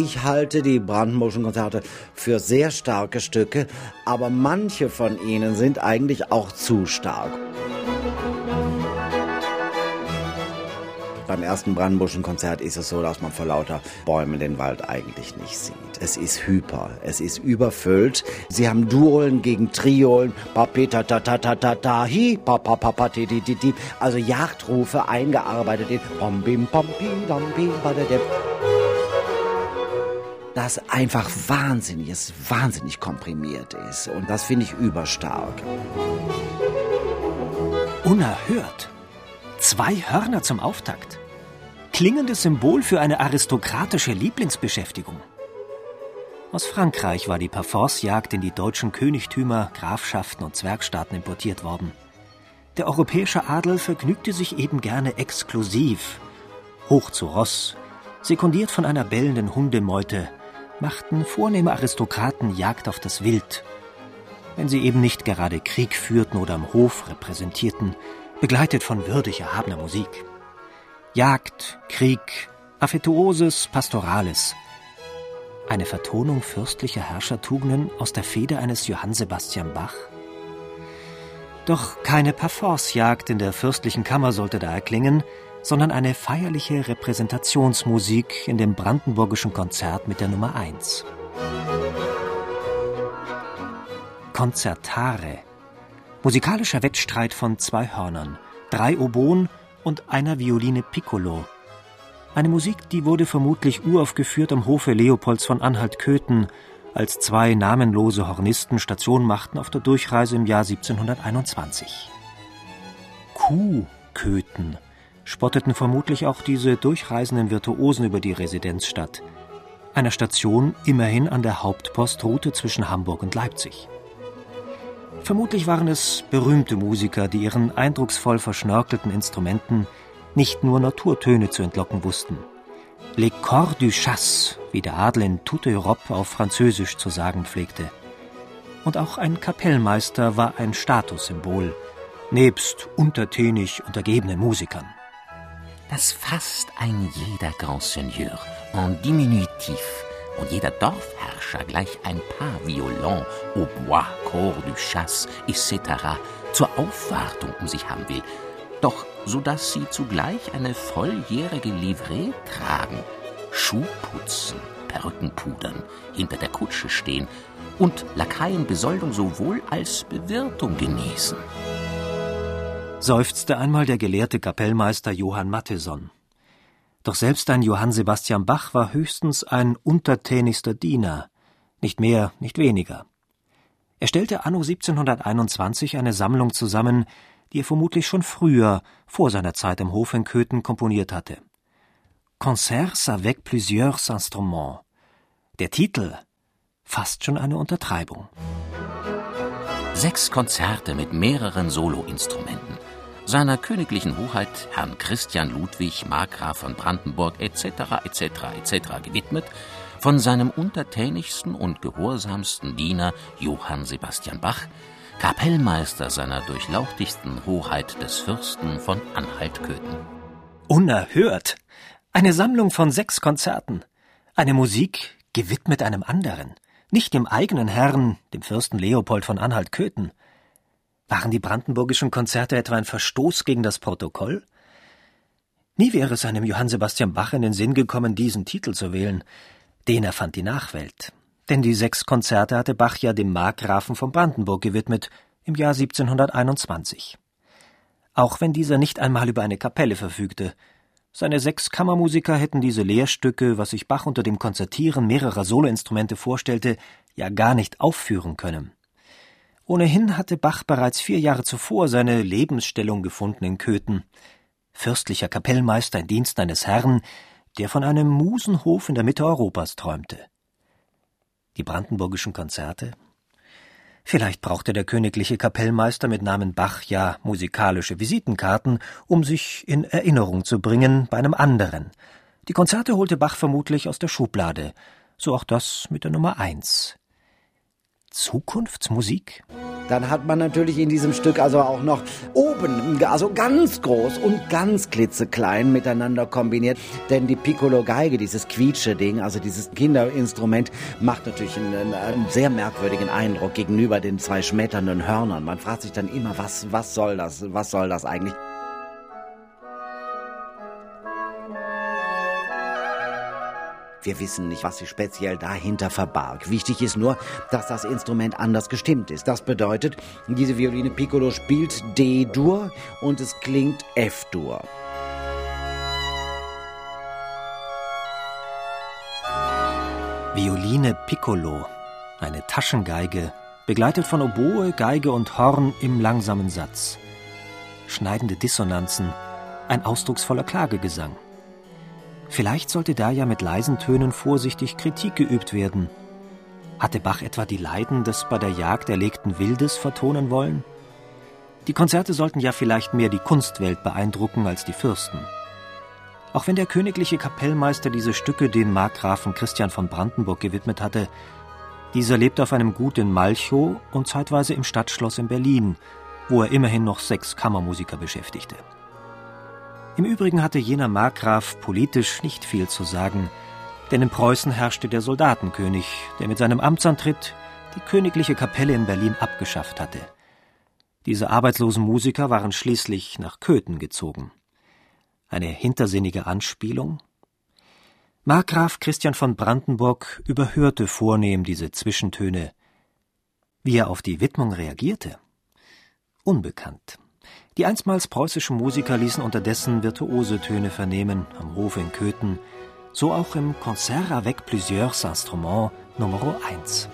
Ich halte die Brandenburgischen Konzerte für sehr starke Stücke, aber manche von ihnen sind eigentlich auch zu stark. Beim ersten Brandenburgischen Konzert ist es so, dass man vor lauter Bäumen den Wald eigentlich nicht sieht. Es ist hyper, es ist überfüllt. Sie haben Duolen gegen Triolen. Also Jagdrufe eingearbeitet in das einfach wahnsinnig ist, wahnsinnig komprimiert ist. Und das finde ich überstark. Unerhört. Zwei Hörner zum Auftakt. Klingendes Symbol für eine aristokratische Lieblingsbeschäftigung. Aus Frankreich war die Parforcejagd in die deutschen Königtümer, Grafschaften und Zwergstaaten importiert worden. Der europäische Adel vergnügte sich eben gerne exklusiv, hoch zu Ross, sekundiert von einer bellenden Hundemeute, machten vornehme Aristokraten Jagd auf das Wild. Wenn sie eben nicht gerade Krieg führten oder am Hof repräsentierten, begleitet von würdig erhabener Musik. Jagd, Krieg, Affetuoses, Pastorales. Eine Vertonung fürstlicher Herrschertugenden aus der Feder eines Johann Sebastian Bach? Doch keine Parforcejagd in der fürstlichen Kammer sollte da erklingen, sondern eine feierliche Repräsentationsmusik in dem brandenburgischen Konzert mit der Nummer 1. Konzertare. Musikalischer Wettstreit von zwei Hörnern, drei Oboen und einer Violine Piccolo. Eine Musik, die wurde vermutlich uraufgeführt am Hofe Leopolds von Anhalt-Köthen, als zwei namenlose Hornisten Station machten auf der Durchreise im Jahr 1721. Kuhköthen spotteten vermutlich auch diese durchreisenden Virtuosen über die Residenzstadt, einer Station immerhin an der Hauptpostroute zwischen Hamburg und Leipzig. Vermutlich waren es berühmte Musiker, die ihren eindrucksvoll verschnörkelten Instrumenten nicht nur Naturtöne zu entlocken wussten. Les corps du chasse, wie der Adel in toute Europe auf Französisch zu sagen pflegte. Und auch ein Kapellmeister war ein Statussymbol, nebst untertänig untergebenen Musikern dass fast ein jeder Grand Seigneur en diminutif und jeder Dorfherrscher gleich ein paar Violon, Hautbois, Corps du Chasse etc. zur Aufwartung um sich haben will, doch so dass sie zugleich eine volljährige Livree tragen, Schuh putzen, Perücken pudern, hinter der Kutsche stehen und Lakaienbesoldung sowohl als Bewirtung genießen seufzte einmal der gelehrte Kapellmeister Johann Matheson. Doch selbst ein Johann Sebastian Bach war höchstens ein untertänigster Diener, nicht mehr, nicht weniger. Er stellte anno 1721 eine Sammlung zusammen, die er vermutlich schon früher, vor seiner Zeit im Hof in Köthen, komponiert hatte. Concerts avec plusieurs instruments. Der Titel fast schon eine Untertreibung. Sechs Konzerte mit mehreren Soloinstrumenten seiner königlichen Hoheit Herrn Christian Ludwig Markgraf von Brandenburg etc. etc. etc. gewidmet, von seinem untertänigsten und gehorsamsten Diener Johann Sebastian Bach, Kapellmeister seiner durchlauchtigsten Hoheit des Fürsten von Anhalt-Köthen. Unerhört! Eine Sammlung von sechs Konzerten. Eine Musik gewidmet einem anderen, nicht dem eigenen Herrn, dem Fürsten Leopold von Anhalt-Köthen. Waren die brandenburgischen Konzerte etwa ein Verstoß gegen das Protokoll? Nie wäre es einem Johann Sebastian Bach in den Sinn gekommen, diesen Titel zu wählen. Den erfand die Nachwelt. Denn die sechs Konzerte hatte Bach ja dem Markgrafen von Brandenburg gewidmet, im Jahr 1721. Auch wenn dieser nicht einmal über eine Kapelle verfügte. Seine sechs Kammermusiker hätten diese Lehrstücke, was sich Bach unter dem Konzertieren mehrerer Soloinstrumente vorstellte, ja gar nicht aufführen können. Ohnehin hatte Bach bereits vier Jahre zuvor seine Lebensstellung gefunden in Köthen. Fürstlicher Kapellmeister in Dienst eines Herrn, der von einem Musenhof in der Mitte Europas träumte. Die brandenburgischen Konzerte? Vielleicht brauchte der königliche Kapellmeister mit Namen Bach ja musikalische Visitenkarten, um sich in Erinnerung zu bringen bei einem anderen. Die Konzerte holte Bach vermutlich aus der Schublade, so auch das mit der Nummer eins. Zukunftsmusik? Dann hat man natürlich in diesem Stück also auch noch oben, also ganz groß und ganz klitzeklein miteinander kombiniert. Denn die Piccolo-Geige, dieses Quietsche-Ding, also dieses Kinderinstrument, macht natürlich einen, einen, sehr merkwürdigen Eindruck gegenüber den zwei schmetternden Hörnern. Man fragt sich dann immer, was, was soll das, was soll das eigentlich? Wir wissen nicht, was sich speziell dahinter verbarg. Wichtig ist nur, dass das Instrument anders gestimmt ist. Das bedeutet, diese Violine Piccolo spielt D-Dur und es klingt F-Dur. Violine Piccolo, eine Taschengeige, begleitet von Oboe, Geige und Horn im langsamen Satz. Schneidende Dissonanzen, ein ausdrucksvoller Klagegesang. Vielleicht sollte da ja mit leisen Tönen vorsichtig Kritik geübt werden. Hatte Bach etwa die Leiden des bei der Jagd erlegten Wildes vertonen wollen? Die Konzerte sollten ja vielleicht mehr die Kunstwelt beeindrucken als die Fürsten. Auch wenn der königliche Kapellmeister diese Stücke dem Markgrafen Christian von Brandenburg gewidmet hatte, dieser lebt auf einem Gut in Malchow und zeitweise im Stadtschloss in Berlin, wo er immerhin noch sechs Kammermusiker beschäftigte. Im Übrigen hatte jener Markgraf politisch nicht viel zu sagen, denn in Preußen herrschte der Soldatenkönig, der mit seinem Amtsantritt die königliche Kapelle in Berlin abgeschafft hatte. Diese arbeitslosen Musiker waren schließlich nach Köthen gezogen. Eine hintersinnige Anspielung? Markgraf Christian von Brandenburg überhörte vornehm diese Zwischentöne. Wie er auf die Widmung reagierte? Unbekannt. Die einstmals preußischen Musiker ließen unterdessen virtuose Töne vernehmen am Hofe in Köthen, so auch im Concert avec plusieurs instruments Nummer 1.